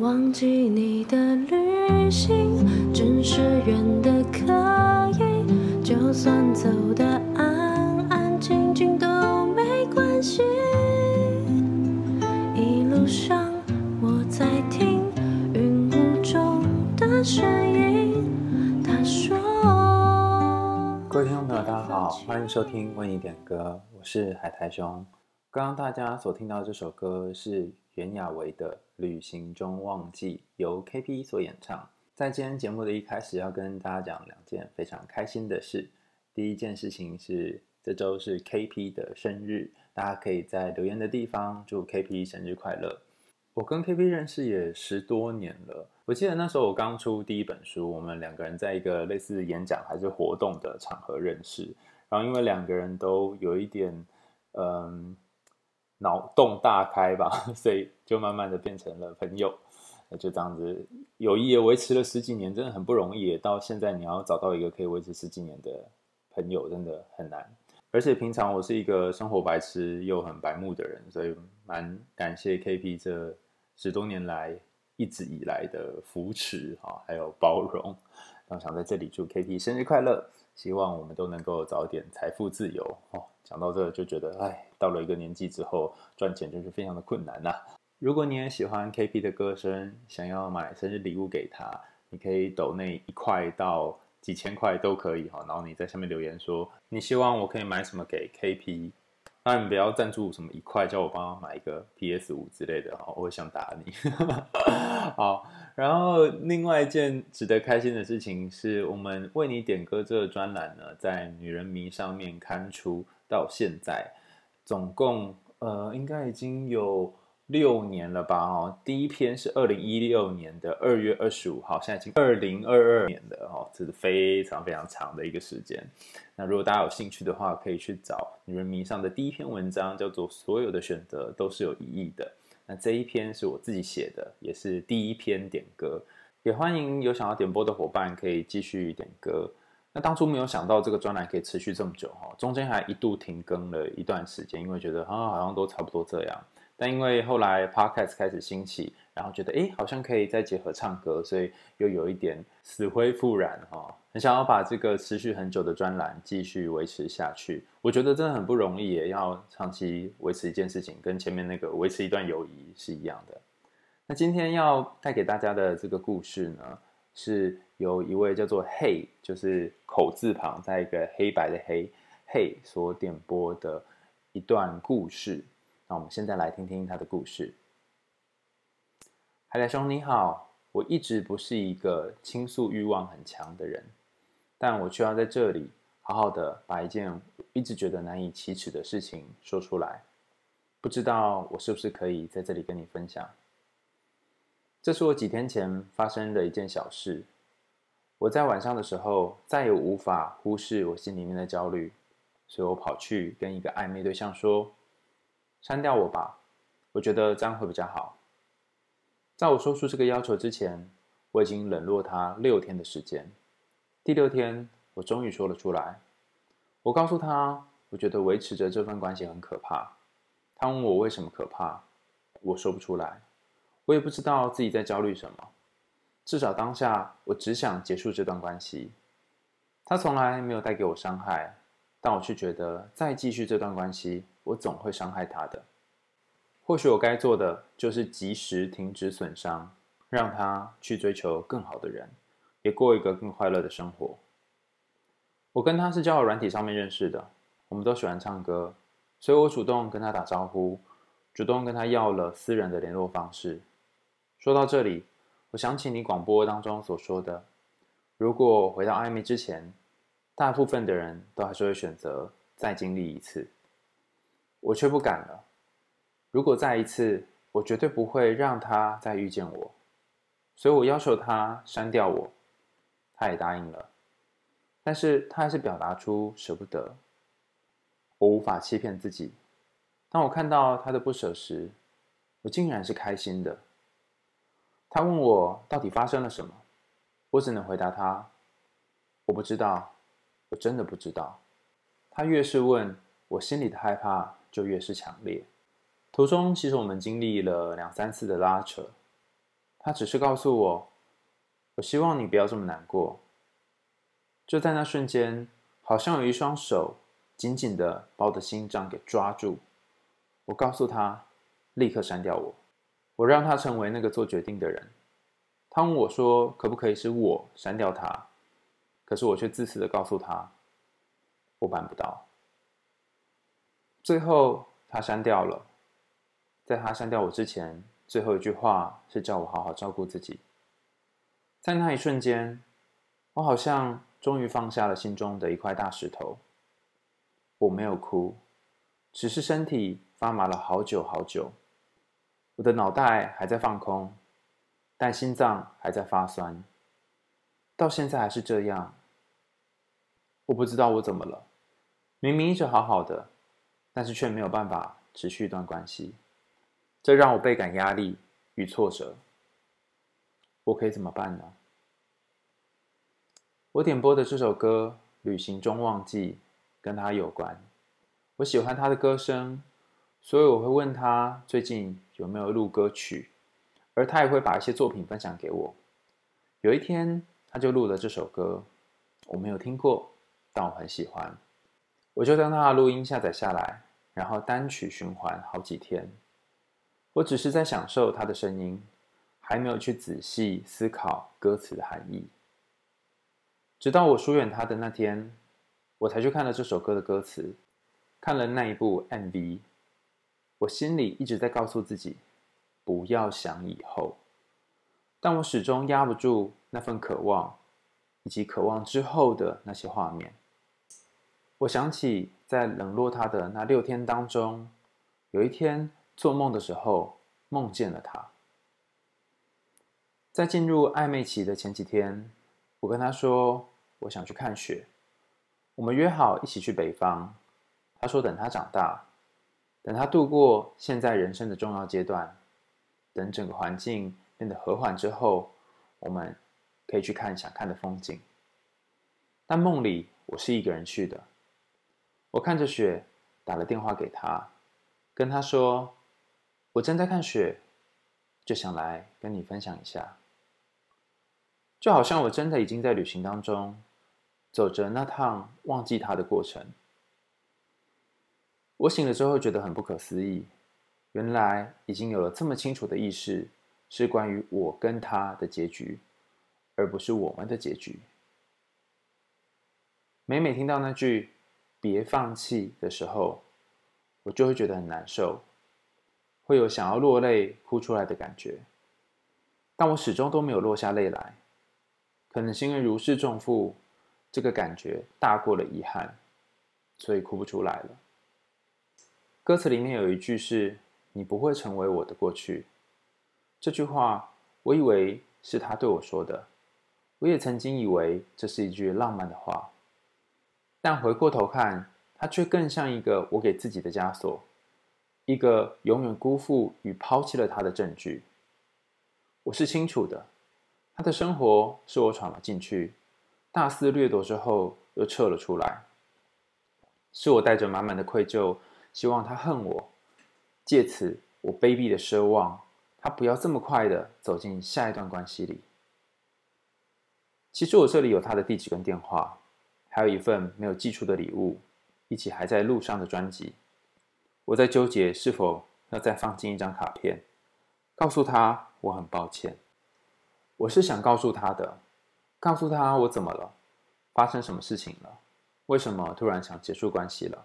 忘记你的旅行，真是远的可以，就算走得安安静静都没关系。一路上我在听云雾中的声音，他说。各位听众朋友，大家好，欢迎收听为你点歌，我是海苔兄。刚刚大家所听到这首歌是袁娅维的《旅行中忘记》，由 KP 所演唱。在今天节目的一开始，要跟大家讲两件非常开心的事。第一件事情是这周是 KP 的生日，大家可以在留言的地方祝 KP 生日快乐。我跟 KP 认识也十多年了，我记得那时候我刚出第一本书，我们两个人在一个类似演讲还是活动的场合认识，然后因为两个人都有一点嗯。脑洞大开吧，所以就慢慢的变成了朋友，就这样子，友谊也维持了十几年，真的很不容易。到现在你要找到一个可以维持十几年的朋友，真的很难。而且平常我是一个生活白痴又很白目的人，所以蛮感谢 KP 这十多年来一直以来的扶持哈，还有包容。然后想在这里祝 KP 生日快乐，希望我们都能够早点财富自由哦。讲到这就觉得，哎，到了一个年纪之后，赚钱就是非常的困难呐、啊。如果你也喜欢 KP 的歌声，想要买生日礼物给他，你可以抖那一块到几千块都可以哈。然后你在下面留言说，你希望我可以买什么给 KP。当然不要赞助什么一块，叫我帮他买一个 PS 五之类的哈，我会想打你。好，然后另外一件值得开心的事情是，我们为你点歌这个专栏呢，在女人迷上面刊出。到现在，总共呃，应该已经有六年了吧？哦，第一篇是二零一六年的二月二十五号，现在已经二零二二年的哦，这是非常非常长的一个时间。那如果大家有兴趣的话，可以去找《女人迷》上的第一篇文章，叫做《所有的选择都是有意义的》。那这一篇是我自己写的，也是第一篇点歌，也欢迎有想要点播的伙伴可以继续点歌。那当初没有想到这个专栏可以持续这么久哈，中间还一度停更了一段时间，因为觉得啊好像都差不多这样。但因为后来 Podcast 开始兴起，然后觉得哎好像可以再结合唱歌，所以又有一点死灰复燃哈，很想要把这个持续很久的专栏继续维持下去。我觉得真的很不容易耶，要长期维持一件事情，跟前面那个维持一段友谊是一样的。那今天要带给大家的这个故事呢，是由一位叫做 Hey，就是口字旁在一个黑白的黑 Hey 所点播的一段故事。那我们现在来听听他的故事。海苔兄你好，我一直不是一个倾诉欲望很强的人，但我却要在这里好好的把一件一直觉得难以启齿的事情说出来。不知道我是不是可以在这里跟你分享？这是我几天前发生的一件小事。我在晚上的时候再也无法忽视我心里面的焦虑，所以我跑去跟一个暧昧对象说：“删掉我吧，我觉得这样会比较好。”在我说出这个要求之前，我已经冷落他六天的时间。第六天，我终于说了出来。我告诉他，我觉得维持着这份关系很可怕。他问我为什么可怕，我说不出来。我也不知道自己在焦虑什么，至少当下我只想结束这段关系。他从来没有带给我伤害，但我却觉得再继续这段关系，我总会伤害他的。或许我该做的就是及时停止损伤，让他去追求更好的人，也过一个更快乐的生活。我跟他是交友软体上面认识的，我们都喜欢唱歌，所以我主动跟他打招呼，主动跟他要了私人的联络方式。说到这里，我想起你广播当中所说的：“如果回到暧昧之前，大部分的人都还是会选择再经历一次。我却不敢了。如果再一次，我绝对不会让他再遇见我。所以我要求他删掉我，他也答应了。但是他还是表达出舍不得。我无法欺骗自己。当我看到他的不舍时，我竟然是开心的。”他问我到底发生了什么，我只能回答他：“我不知道，我真的不知道。”他越是问，我心里的害怕就越是强烈。途中，其实我们经历了两三次的拉扯。他只是告诉我：“我希望你不要这么难过。”就在那瞬间，好像有一双手紧紧的把我的心脏给抓住。我告诉他，立刻删掉我。我让他成为那个做决定的人。他问我说：“可不可以是我删掉他？”可是我却自私的告诉他：“我办不到。”最后，他删掉了。在他删掉我之前，最后一句话是叫我好好照顾自己。在那一瞬间，我好像终于放下了心中的一块大石头。我没有哭，只是身体发麻了好久好久。我的脑袋还在放空，但心脏还在发酸。到现在还是这样。我不知道我怎么了，明明一直好好的，但是却没有办法持续一段关系。这让我倍感压力与挫折。我可以怎么办呢？我点播的这首歌《旅行中忘记》跟他有关。我喜欢他的歌声，所以我会问他最近有没有录歌曲，而他也会把一些作品分享给我。有一天，他就录了这首歌，我没有听过，但我很喜欢。我就将他的录音下载下来，然后单曲循环好几天。我只是在享受他的声音，还没有去仔细思考歌词的含义。直到我疏远他的那天，我才去看了这首歌的歌词，看了那一部 MV。我心里一直在告诉自己，不要想以后，但我始终压不住那份渴望，以及渴望之后的那些画面。我想起在冷落他的那六天当中，有一天。做梦的时候，梦见了他。在进入暧昧期的前几天，我跟他说我想去看雪。我们约好一起去北方。他说等他长大，等他度过现在人生的重要阶段，等整个环境变得和缓之后，我们可以去看想看的风景。但梦里我是一个人去的。我看着雪，打了电话给他，跟他说。我正在看雪，就想来跟你分享一下。就好像我真的已经在旅行当中，走着那趟忘记他的过程。我醒了之后觉得很不可思议，原来已经有了这么清楚的意识，是关于我跟他的结局，而不是我们的结局。每每听到那句“别放弃”的时候，我就会觉得很难受。会有想要落泪、哭出来的感觉，但我始终都没有落下泪来。可能是因为如释重负，这个感觉大过了遗憾，所以哭不出来了。歌词里面有一句是“你不会成为我的过去”，这句话我以为是他对我说的，我也曾经以为这是一句浪漫的话，但回过头看，它却更像一个我给自己的枷锁。一个永远辜负与抛弃了他的证据。我是清楚的，他的生活是我闯了进去，大肆掠夺之后又撤了出来。是我带着满满的愧疚，希望他恨我，借此我卑鄙的奢望他不要这么快的走进下一段关系里。其实我这里有他的地址跟电话，还有一份没有寄出的礼物，以及还在路上的专辑。我在纠结是否要再放进一张卡片，告诉他我很抱歉。我是想告诉他的，告诉他我怎么了，发生什么事情了，为什么突然想结束关系了。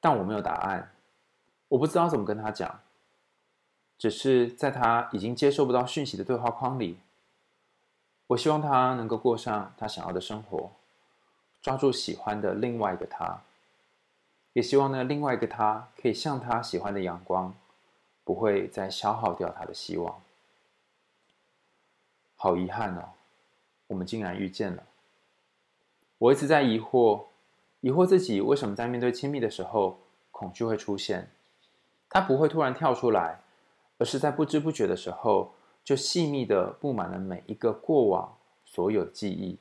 但我没有答案，我不知道怎么跟他讲。只是在他已经接收不到讯息的对话框里，我希望他能够过上他想要的生活，抓住喜欢的另外一个他。也希望呢，另外一个他可以像他喜欢的阳光，不会再消耗掉他的希望。好遗憾哦，我们竟然遇见了。我一直在疑惑，疑惑自己为什么在面对亲密的时候，恐惧会出现。它不会突然跳出来，而是在不知不觉的时候，就细密的布满了每一个过往所有记忆，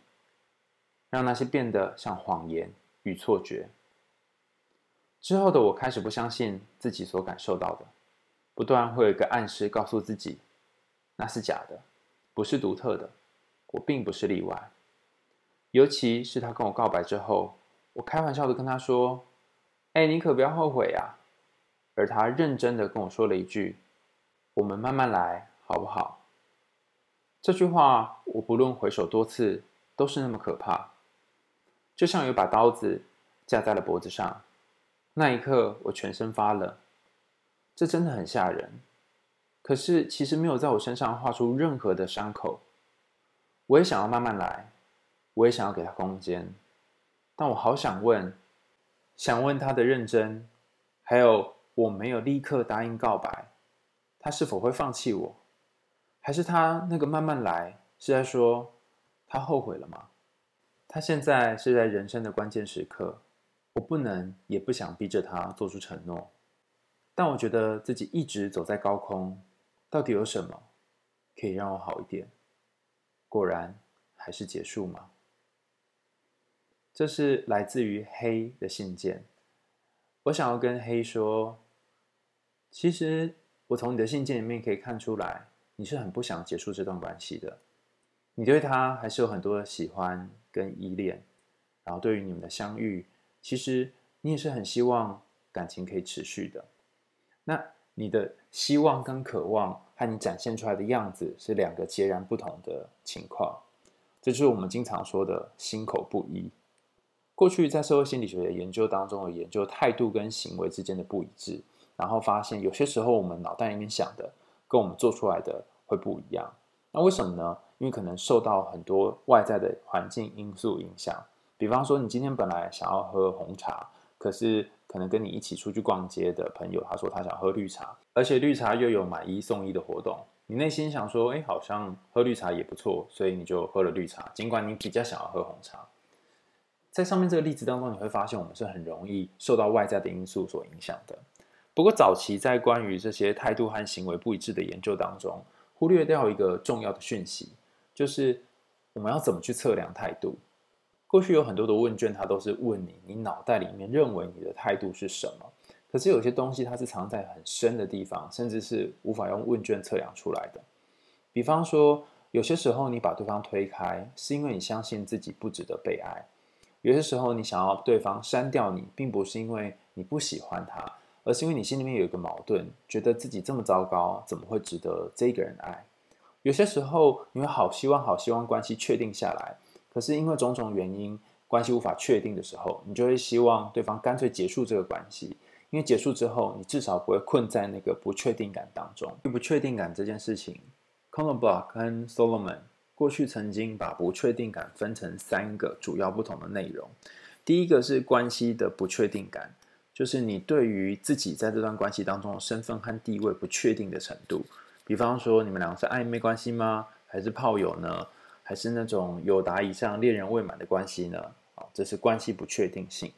让那些变得像谎言与错觉。之后的我开始不相信自己所感受到的，不断会有一个暗示告诉自己，那是假的，不是独特的，我并不是例外。尤其是他跟我告白之后，我开玩笑的跟他说：“哎，你可不要后悔啊。”而他认真的跟我说了一句：“我们慢慢来，好不好？”这句话我不论回首多次，都是那么可怕，就像有把刀子架在了脖子上。那一刻，我全身发冷，这真的很吓人。可是其实没有在我身上画出任何的伤口。我也想要慢慢来，我也想要给他空间，但我好想问，想问他的认真，还有。我没有立刻答应告白，他是否会放弃我？还是他那个慢慢来是在说他后悔了吗？他现在是在人生的关键时刻，我不能也不想逼着他做出承诺，但我觉得自己一直走在高空，到底有什么可以让我好一点？果然还是结束吗？这是来自于黑的信件，我想要跟黑说。其实，我从你的信件里面可以看出来，你是很不想结束这段关系的。你对他还是有很多的喜欢跟依恋，然后对于你们的相遇，其实你也是很希望感情可以持续的。那你的希望跟渴望和你展现出来的样子是两个截然不同的情况，这就是我们经常说的心口不一。过去在社会心理学的研究当中，有研究态度跟行为之间的不一致。然后发现，有些时候我们脑袋里面想的跟我们做出来的会不一样。那为什么呢？因为可能受到很多外在的环境因素影响。比方说，你今天本来想要喝红茶，可是可能跟你一起出去逛街的朋友，他说他想喝绿茶，而且绿茶又有买一送一的活动。你内心想说，哎，好像喝绿茶也不错，所以你就喝了绿茶。尽管你比较想要喝红茶，在上面这个例子当中，你会发现我们是很容易受到外在的因素所影响的。不过，早期在关于这些态度和行为不一致的研究当中，忽略掉一个重要的讯息，就是我们要怎么去测量态度。过去有很多的问卷，它都是问你，你脑袋里面认为你的态度是什么？可是有些东西它是藏在很深的地方，甚至是无法用问卷测量出来的。比方说，有些时候你把对方推开，是因为你相信自己不值得被爱；有些时候你想要对方删掉你，并不是因为你不喜欢他。而是因为你心里面有一个矛盾，觉得自己这么糟糕，怎么会值得这个人爱？有些时候你会好希望、好希望关系确定下来，可是因为种种原因，关系无法确定的时候，你就会希望对方干脆结束这个关系，因为结束之后，你至少不会困在那个不确定感当中。不确定感这件事情，Knobloch 跟 Solomon 过去曾经把不确定感分成三个主要不同的内容。第一个是关系的不确定感。就是你对于自己在这段关系当中的身份和地位不确定的程度，比方说你们两个是暧昧关系吗？还是炮友呢？还是那种友达以上恋人未满的关系呢？啊，这是关系不确定性。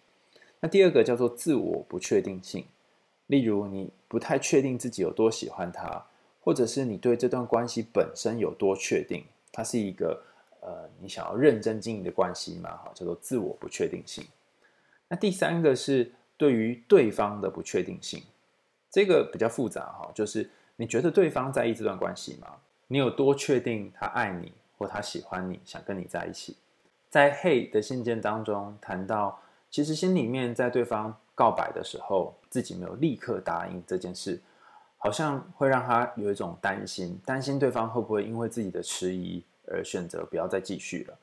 那第二个叫做自我不确定性，例如你不太确定自己有多喜欢他，或者是你对这段关系本身有多确定，它是一个呃你想要认真经营的关系嘛？哈，叫做自我不确定性。那第三个是。对于对方的不确定性，这个比较复杂哈，就是你觉得对方在意这段关系吗？你有多确定他爱你或他喜欢你，想跟你在一起？在 Hey 的信件当中谈到，其实心里面在对方告白的时候，自己没有立刻答应这件事，好像会让他有一种担心，担心对方会不会因为自己的迟疑而选择不要再继续了。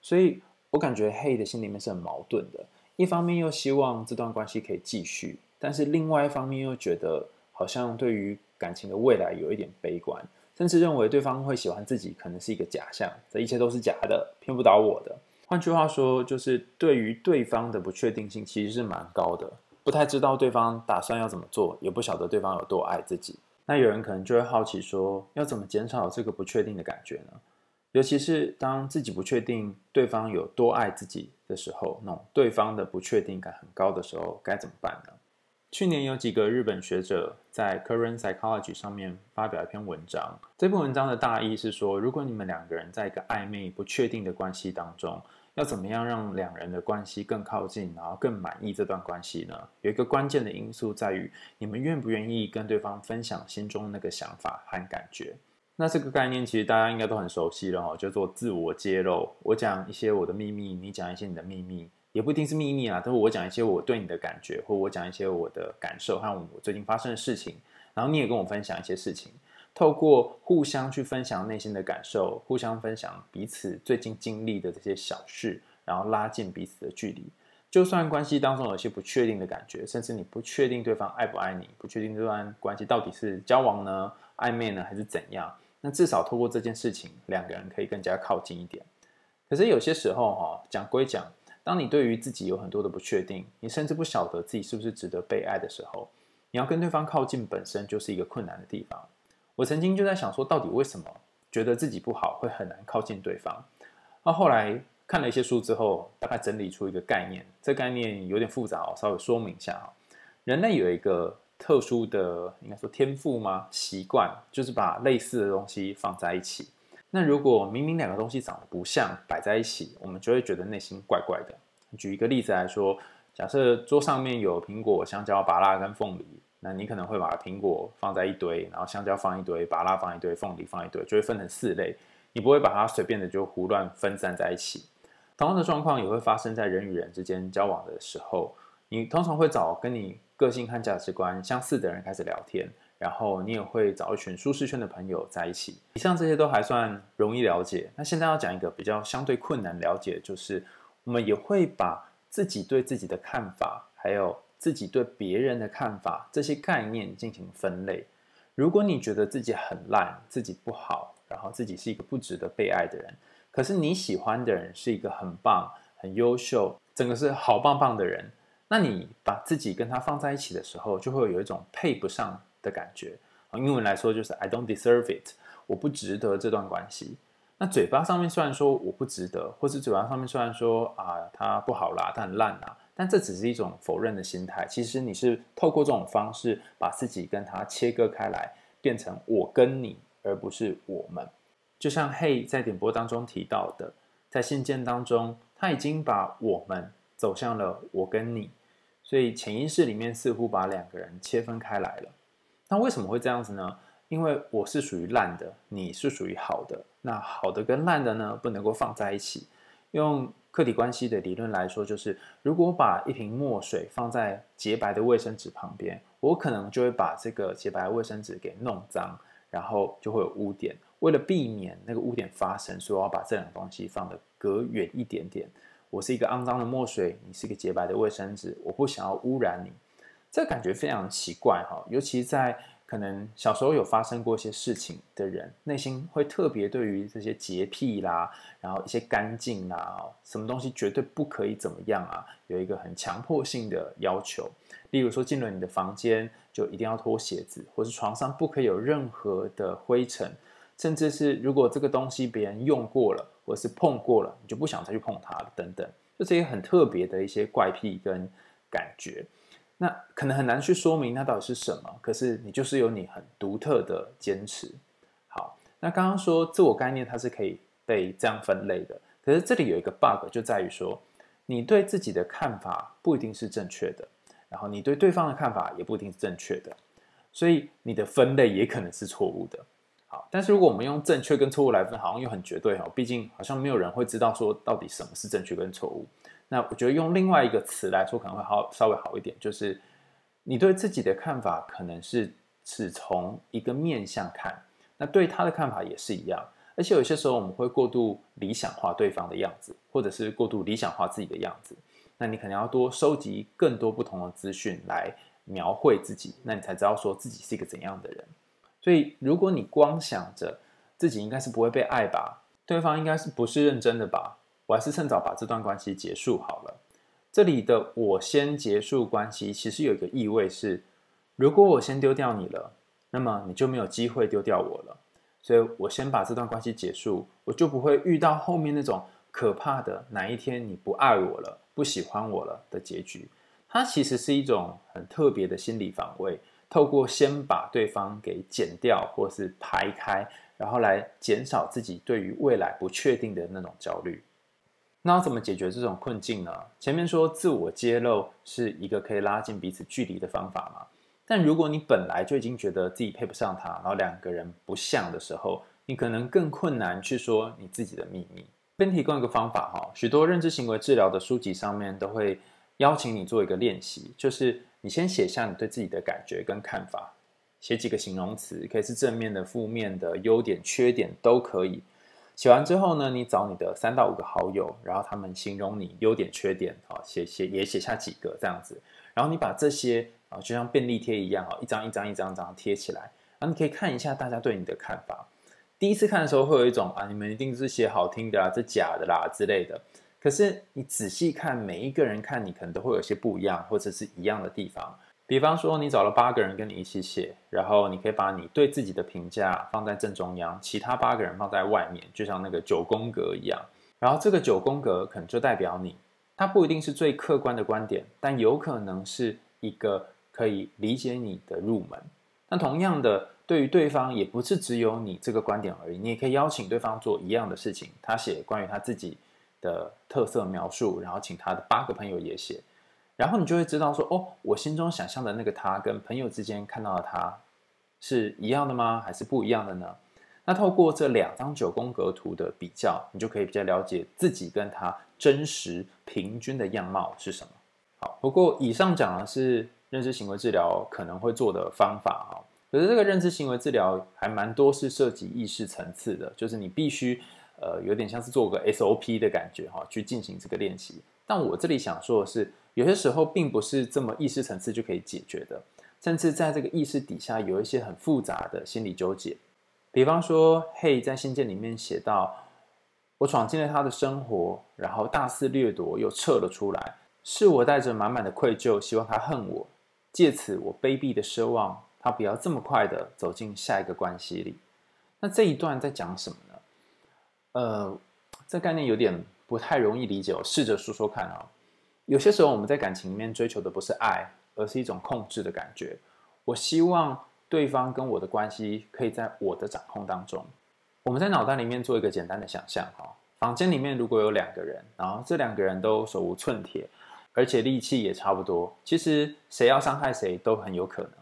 所以我感觉 Hey 的心里面是很矛盾的。一方面又希望这段关系可以继续，但是另外一方面又觉得好像对于感情的未来有一点悲观，甚至认为对方会喜欢自己可能是一个假象，这一切都是假的，骗不倒我的。换句话说，就是对于对方的不确定性其实是蛮高的，不太知道对方打算要怎么做，也不晓得对方有多爱自己。那有人可能就会好奇说，要怎么减少这个不确定的感觉呢？尤其是当自己不确定对方有多爱自己的时候，那对方的不确定感很高的时候，该怎么办呢？去年有几个日本学者在 Current Psychology 上面发表一篇文章，这篇文章的大意是说，如果你们两个人在一个暧昧不确定的关系当中，要怎么样让两人的关系更靠近，然后更满意这段关系呢？有一个关键的因素在于，你们愿不愿意跟对方分享心中那个想法和感觉。那这个概念其实大家应该都很熟悉了哈，叫做自我揭露。我讲一些我的秘密，你讲一些你的秘密，也不一定是秘密啊，都是我讲一些我对你的感觉，或我讲一些我的感受，还有我最近发生的事情，然后你也跟我分享一些事情。透过互相去分享内心的感受，互相分享彼此最近经历的这些小事，然后拉近彼此的距离。就算关系当中有些不确定的感觉，甚至你不确定对方爱不爱你，不确定这段关系到底是交往呢、暧昧呢，还是怎样，那至少透过这件事情，两个人可以更加靠近一点。可是有些时候哈，讲归讲，当你对于自己有很多的不确定，你甚至不晓得自己是不是值得被爱的时候，你要跟对方靠近，本身就是一个困难的地方。我曾经就在想说，到底为什么觉得自己不好会很难靠近对方？那后来看了一些书之后，大概整理出一个概念，这概念有点复杂，我稍微说明一下哈。人类有一个特殊的，应该说天赋吗？习惯就是把类似的东西放在一起。那如果明明两个东西长得不像，摆在一起，我们就会觉得内心怪怪的。举一个例子来说，假设桌上面有苹果、香蕉、芭乐跟凤梨。那你可能会把苹果放在一堆，然后香蕉放一堆，芭拉放一堆，凤梨放一堆，就会分成四类。你不会把它随便的就胡乱分散在一起。同样的状况也会发生在人与人之间交往的时候。你通常会找跟你个性和价值观相似的人开始聊天，然后你也会找一群舒适圈的朋友在一起。以上这些都还算容易了解。那现在要讲一个比较相对困难了解，就是我们也会把自己对自己的看法，还有。自己对别人的看法，这些概念进行分类。如果你觉得自己很烂，自己不好，然后自己是一个不值得被爱的人，可是你喜欢的人是一个很棒、很优秀，整个是好棒棒的人，那你把自己跟他放在一起的时候，就会有一种配不上的感觉。英文来说就是 I don't deserve it，我不值得这段关系。那嘴巴上面虽然说我不值得，或是嘴巴上面虽然说啊他不好啦，他很烂啊。但这只是一种否认的心态。其实你是透过这种方式把自己跟他切割开来，变成我跟你，而不是我们。就像 Hey 在点播当中提到的，在信件当中，他已经把我们走向了我跟你，所以潜意识里面似乎把两个人切分开来了。那为什么会这样子呢？因为我是属于烂的，你是属于好的。那好的跟烂的呢，不能够放在一起，用。客体关系的理论来说，就是如果把一瓶墨水放在洁白的卫生纸旁边，我可能就会把这个洁白的卫生纸给弄脏，然后就会有污点。为了避免那个污点发生，所以我要把这两个东西放得隔远一点点。我是一个肮脏的墨水，你是一个洁白的卫生纸，我不想要污染你。这感觉非常奇怪哈，尤其在。可能小时候有发生过一些事情的人，内心会特别对于这些洁癖啦，然后一些干净啦，什么东西绝对不可以怎么样啊，有一个很强迫性的要求。例如说，进了你的房间就一定要脱鞋子，或是床上不可以有任何的灰尘，甚至是如果这个东西别人用过了，或是碰过了，你就不想再去碰它了，等等，就这些很特别的一些怪癖跟感觉。那可能很难去说明那到底是什么，可是你就是有你很独特的坚持。好，那刚刚说自我概念它是可以被这样分类的，可是这里有一个 bug 就在于说，你对自己的看法不一定是正确的，然后你对对方的看法也不一定是正确的，所以你的分类也可能是错误的。好，但是如果我们用正确跟错误来分，好像又很绝对哦，毕竟好像没有人会知道说到底什么是正确跟错误。那我觉得用另外一个词来说可能会好稍微好一点，就是你对自己的看法可能是只从一个面向看，那对他的看法也是一样，而且有些时候我们会过度理想化对方的样子，或者是过度理想化自己的样子，那你可能要多收集更多不同的资讯来描绘自己，那你才知道说自己是一个怎样的人。所以如果你光想着自己应该是不会被爱吧，对方应该是不是认真的吧？我还是趁早把这段关系结束好了。这里的“我先结束关系”其实有一个意味是：如果我先丢掉你了，那么你就没有机会丢掉我了。所以我先把这段关系结束，我就不会遇到后面那种可怕的哪一天你不爱我了、不喜欢我了的结局。它其实是一种很特别的心理防卫，透过先把对方给剪掉或是排开，然后来减少自己对于未来不确定的那种焦虑。那要怎么解决这种困境呢？前面说自我揭露是一个可以拉近彼此距离的方法嘛。但如果你本来就已经觉得自己配不上他，然后两个人不像的时候，你可能更困难去说你自己的秘密。这边提供一个方法哈，许多认知行为治疗的书籍上面都会邀请你做一个练习，就是你先写下你对自己的感觉跟看法，写几个形容词，可以是正面的、负面的、优点、缺点都可以。写完之后呢，你找你的三到五个好友，然后他们形容你优点、缺点，啊，写写也写下几个这样子，然后你把这些啊，就像便利贴一样啊，一张一张一张一张贴起来，然后你可以看一下大家对你的看法。第一次看的时候会有一种啊，你们一定是写好听的啊，这假的啦之类的。可是你仔细看，每一个人看你可能都会有些不一样，或者是一样的地方。比方说，你找了八个人跟你一起写，然后你可以把你对自己的评价放在正中央，其他八个人放在外面，就像那个九宫格一样。然后这个九宫格可能就代表你，它不一定是最客观的观点，但有可能是一个可以理解你的入门。那同样的，对于对方也不是只有你这个观点而已，你也可以邀请对方做一样的事情，他写关于他自己的特色描述，然后请他的八个朋友也写。然后你就会知道说，哦，我心中想象的那个他跟朋友之间看到的他是一样的吗？还是不一样的呢？那透过这两张九宫格图的比较，你就可以比较了解自己跟他真实平均的样貌是什么。好，不过以上讲的是认知行为治疗可能会做的方法哈，可是这个认知行为治疗还蛮多是涉及意识层次的，就是你必须呃有点像是做个 SOP 的感觉哈，去进行这个练习。但我这里想说的是。有些时候并不是这么意识层次就可以解决的，甚至在这个意识底下有一些很复杂的心理纠结。比方说嘿在信件里面写到：“我闯进了他的生活，然后大肆掠夺，又撤了出来，是我带着满满的愧疚，希望他恨我，借此我卑鄙的奢望他不要这么快的走进下一个关系里。”那这一段在讲什么呢？呃，这概念有点不太容易理解，我试着说说看啊。有些时候，我们在感情里面追求的不是爱，而是一种控制的感觉。我希望对方跟我的关系可以在我的掌控当中。我们在脑袋里面做一个简单的想象哈，房间里面如果有两个人，然后这两个人都手无寸铁，而且力气也差不多，其实谁要伤害谁都很有可能。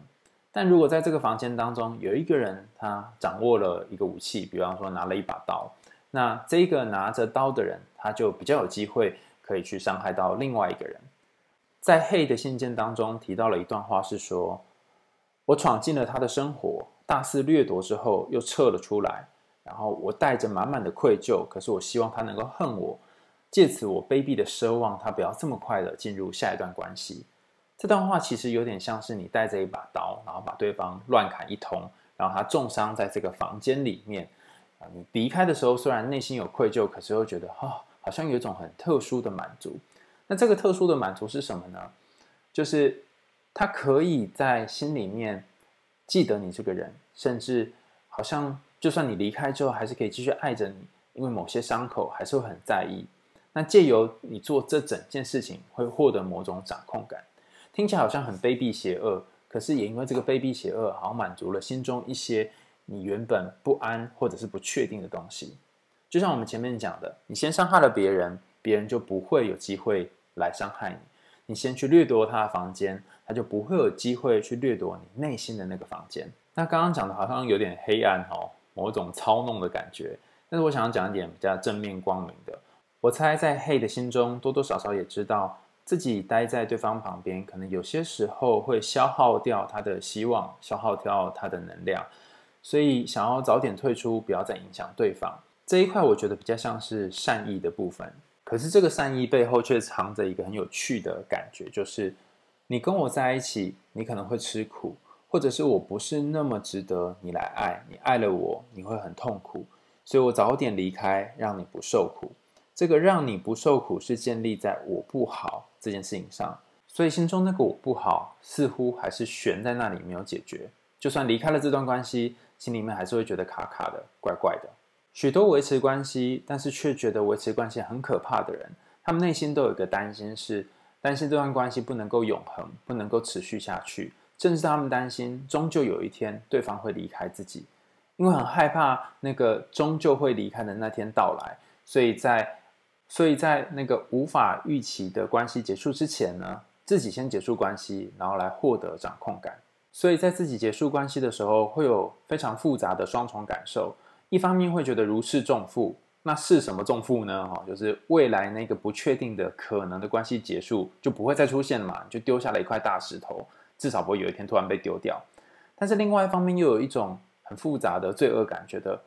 但如果在这个房间当中有一个人，他掌握了一个武器，比方说拿了一把刀，那这个拿着刀的人，他就比较有机会。可以去伤害到另外一个人。在 Hey 的信件当中提到了一段话，是说：“我闯进了他的生活，大肆掠夺之后又撤了出来，然后我带着满满的愧疚，可是我希望他能够恨我，借此我卑鄙的奢望他不要这么快的进入下一段关系。”这段话其实有点像是你带着一把刀，然后把对方乱砍一通，然后他重伤在这个房间里面。你离开的时候虽然内心有愧疚，可是又觉得哈。哦好像有一种很特殊的满足，那这个特殊的满足是什么呢？就是他可以在心里面记得你这个人，甚至好像就算你离开之后，还是可以继续爱着你，因为某些伤口还是会很在意。那借由你做这整件事情，会获得某种掌控感，听起来好像很卑鄙邪恶，可是也因为这个卑鄙邪恶，好像满足了心中一些你原本不安或者是不确定的东西。就像我们前面讲的，你先伤害了别人，别人就不会有机会来伤害你。你先去掠夺他的房间，他就不会有机会去掠夺你内心的那个房间。那刚刚讲的好像有点黑暗哦，某种操弄的感觉。但是我想要讲一点比较正面光明的。我猜在黑的心中，多多少少也知道自己待在对方旁边，可能有些时候会消耗掉他的希望，消耗掉他的能量，所以想要早点退出，不要再影响对方。这一块我觉得比较像是善意的部分，可是这个善意背后却藏着一个很有趣的感觉，就是你跟我在一起，你可能会吃苦，或者是我不是那么值得你来爱，你爱了我，你会很痛苦，所以我早点离开，让你不受苦。这个让你不受苦是建立在我不好这件事情上，所以心中那个我不好似乎还是悬在那里没有解决。就算离开了这段关系，心里面还是会觉得卡卡的，怪怪的。许多维持关系，但是却觉得维持关系很可怕的人，他们内心都有一个担心，是担心这段关系不能够永恒，不能够持续下去，甚至他们担心终究有一天对方会离开自己，因为很害怕那个终究会离开的那天到来，所以在所以在那个无法预期的关系结束之前呢，自己先结束关系，然后来获得掌控感，所以在自己结束关系的时候，会有非常复杂的双重感受。一方面会觉得如释重负。那是什么重负呢？哈，就是未来那个不确定的可能的关系结束就不会再出现了嘛，就丢下了一块大石头，至少不会有一天突然被丢掉。但是另外一方面又有一种很复杂的罪恶感，觉得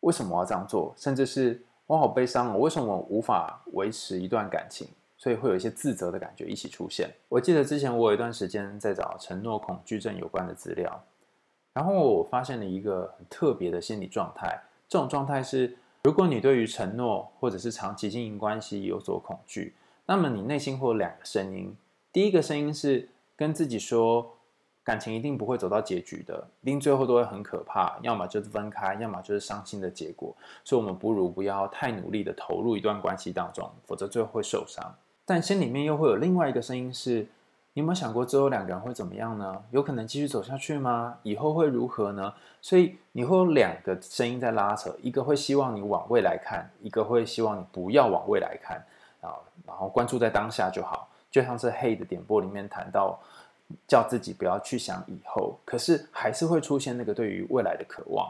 为什么我要这样做？甚至是我好悲伤，我为什么我无法维持一段感情？所以会有一些自责的感觉一起出现。我记得之前我有一段时间在找承诺恐惧症有关的资料，然后我发现了一个很特别的心理状态，这种状态是。如果你对于承诺或者是长期经营关系有所恐惧，那么你内心会有两个声音。第一个声音是跟自己说，感情一定不会走到结局的，一定最后都会很可怕，要么就是分开，要么就是伤心的结果。所以，我们不如不要太努力的投入一段关系当中，否则最后会受伤。但心里面又会有另外一个声音是。你有没有想过之后两个人会怎么样呢？有可能继续走下去吗？以后会如何呢？所以你会有两个声音在拉扯，一个会希望你往未来看，一个会希望你不要往未来看啊，然后关注在当下就好。就像是 Hey 的点播里面谈到，叫自己不要去想以后，可是还是会出现那个对于未来的渴望。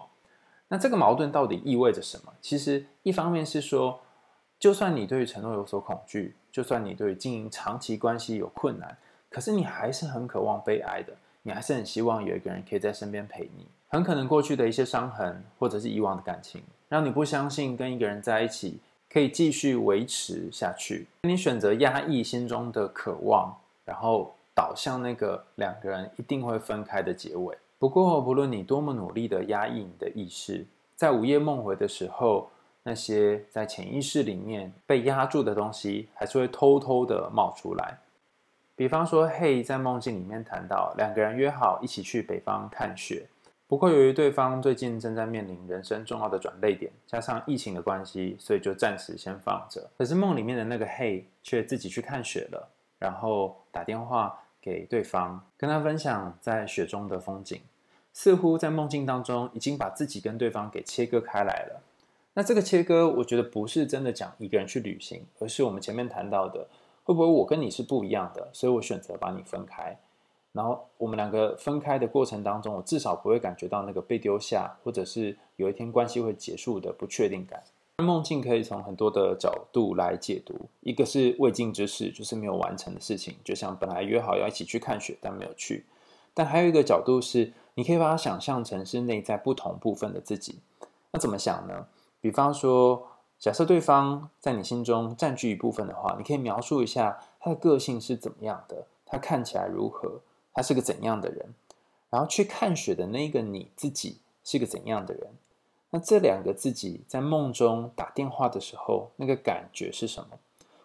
那这个矛盾到底意味着什么？其实一方面是说，就算你对于承诺有所恐惧，就算你对于经营长期关系有困难。可是你还是很渴望被爱的，你还是很希望有一个人可以在身边陪你。很可能过去的一些伤痕，或者是以往的感情，让你不相信跟一个人在一起可以继续维持下去。你选择压抑心中的渴望，然后导向那个两个人一定会分开的结尾。不过，不论你多么努力的压抑你的意识，在午夜梦回的时候，那些在潜意识里面被压住的东西，还是会偷偷的冒出来。比方说，嘿，在梦境里面谈到两个人约好一起去北方看雪，不过由于对方最近正在面临人生重要的转捩点，加上疫情的关系，所以就暂时先放着。可是梦里面的那个嘿却自己去看雪了，然后打电话给对方，跟他分享在雪中的风景，似乎在梦境当中已经把自己跟对方给切割开来了。那这个切割，我觉得不是真的讲一个人去旅行，而是我们前面谈到的。会不会我跟你是不一样的，所以我选择把你分开，然后我们两个分开的过程当中，我至少不会感觉到那个被丢下，或者是有一天关系会结束的不确定感。梦境可以从很多的角度来解读，一个是未尽之事，就是没有完成的事情，就像本来约好要一起去看雪，但没有去。但还有一个角度是，你可以把它想象成是内在不同部分的自己。那怎么想呢？比方说。假设对方在你心中占据一部分的话，你可以描述一下他的个性是怎么样的，他看起来如何，他是个怎样的人，然后去看雪的那个你自己是个怎样的人。那这两个自己在梦中打电话的时候，那个感觉是什么？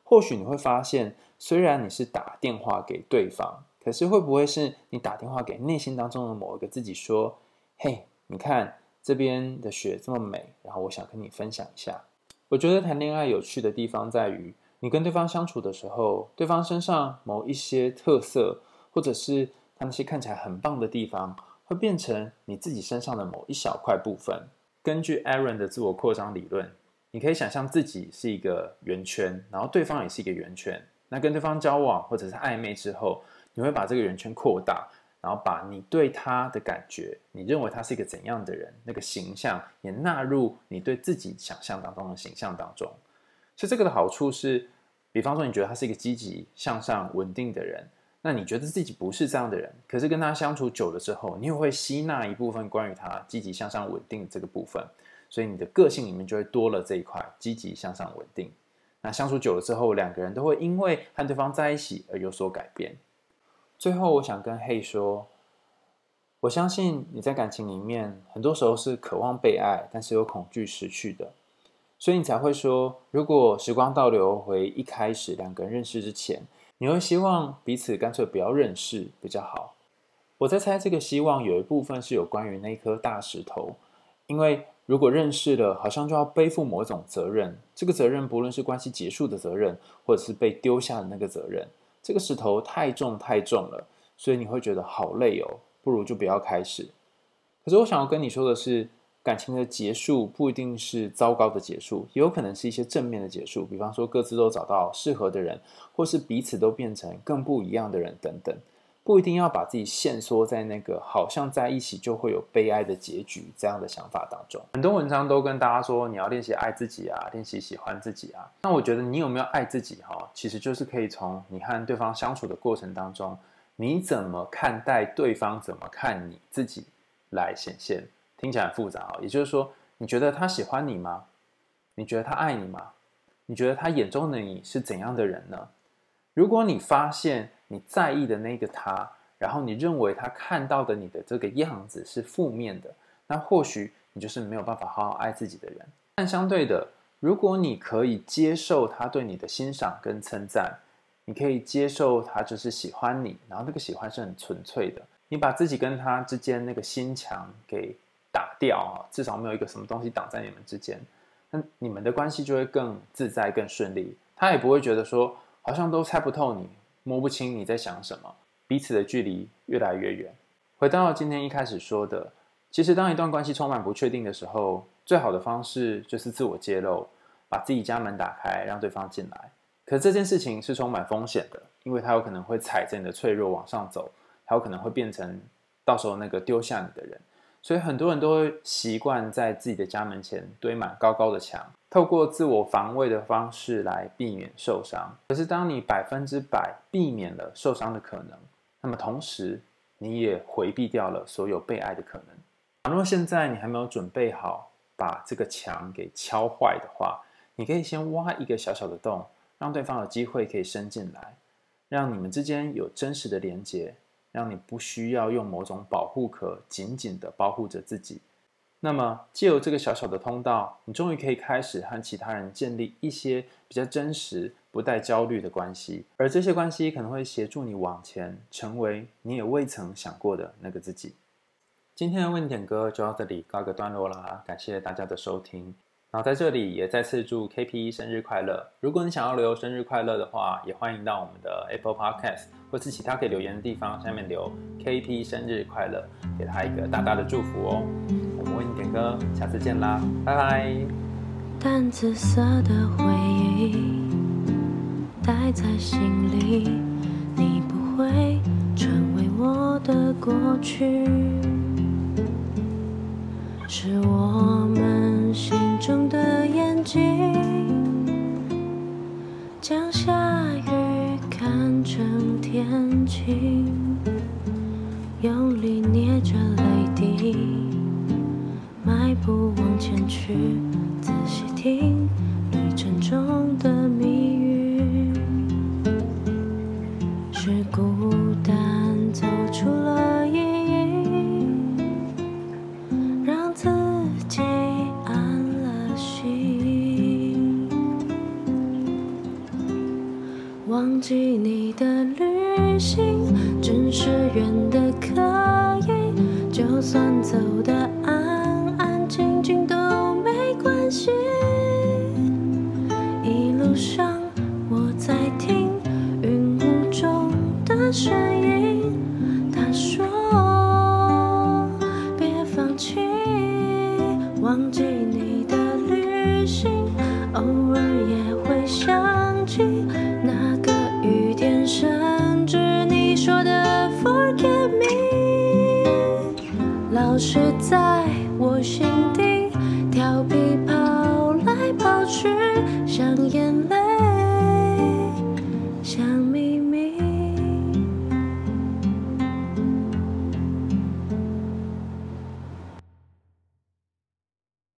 或许你会发现，虽然你是打电话给对方，可是会不会是你打电话给内心当中的某一个自己说：“嘿，你看这边的雪这么美，然后我想跟你分享一下。”我觉得谈恋爱有趣的地方在于，你跟对方相处的时候，对方身上某一些特色，或者是他那些看起来很棒的地方，会变成你自己身上的某一小块部分。根据 Aaron 的自我扩张理论，你可以想象自己是一个圆圈，然后对方也是一个圆圈。那跟对方交往或者是暧昧之后，你会把这个圆圈扩大。然后把你对他的感觉，你认为他是一个怎样的人，那个形象也纳入你对自己想象当中的形象当中。所以这个的好处是，比方说你觉得他是一个积极向上、稳定的人，那你觉得自己不是这样的人，可是跟他相处久了之后，你也会吸纳一部分关于他积极向上、稳定这个部分，所以你的个性里面就会多了这一块积极向上、稳定。那相处久了之后，两个人都会因为和对方在一起而有所改变。最后，我想跟嘿说，我相信你在感情里面，很多时候是渴望被爱，但是又恐惧失去的，所以你才会说，如果时光倒流回一开始两个人认识之前，你会希望彼此干脆不要认识比较好。我在猜，这个希望有一部分是有关于那颗大石头，因为如果认识了，好像就要背负某种责任，这个责任不论是关系结束的责任，或者是被丢下的那个责任。这个石头太重太重了，所以你会觉得好累哦，不如就不要开始。可是我想要跟你说的是，感情的结束不一定是糟糕的结束，也有可能是一些正面的结束。比方说各自都找到适合的人，或是彼此都变成更不一样的人等等。不一定要把自己限缩在那个好像在一起就会有悲哀的结局这样的想法当中。很多文章都跟大家说，你要练习爱自己啊，练习喜欢自己啊。那我觉得你有没有爱自己哈，其实就是可以从你和对方相处的过程当中，你怎么看待对方，怎么看你自己来显现。听起来很复杂啊，也就是说，你觉得他喜欢你吗？你觉得他爱你吗？你觉得他眼中的你是怎样的人呢？如果你发现你在意的那个他，然后你认为他看到的你的这个样子是负面的，那或许你就是没有办法好好爱自己的人。但相对的，如果你可以接受他对你的欣赏跟称赞，你可以接受他就是喜欢你，然后那个喜欢是很纯粹的，你把自己跟他之间那个心墙给打掉啊，至少没有一个什么东西挡在你们之间，那你们的关系就会更自在、更顺利。他也不会觉得说。好像都猜不透你，摸不清你在想什么，彼此的距离越来越远。回到今天一开始说的，其实当一段关系充满不确定的时候，最好的方式就是自我揭露，把自己家门打开，让对方进来。可这件事情是充满风险的，因为他有可能会踩着你的脆弱往上走，他有可能会变成到时候那个丢下你的人。所以很多人都会习惯在自己的家门前堆满高高的墙，透过自我防卫的方式来避免受伤。可是当你百分之百避免了受伤的可能，那么同时你也回避掉了所有被爱的可能。倘若现在你还没有准备好把这个墙给敲坏的话，你可以先挖一个小小的洞，让对方有机会可以伸进来，让你们之间有真实的连接。让你不需要用某种保护壳紧紧地保护着自己。那么，借由这个小小的通道，你终于可以开始和其他人建立一些比较真实、不带焦虑的关系。而这些关系可能会协助你往前，成为你也未曾想过的那个自己。今天的问点歌就到这里告一个段落啦，感谢大家的收听。然后在这里也再次祝 KP 生日快乐！如果你想要留生日快乐的话，也欢迎到我们的 Apple Podcast 或是其他可以留言的地方下面留 KP 生日快乐，给他一个大大的祝福哦。我们为你点歌，下次见啦，拜拜。淡紫色的回忆待在心里，你不会成为我的过去，是我们。睛，将下雨看成天晴，用力捏着泪滴，迈步往前去，仔细听。远的可以，就算走的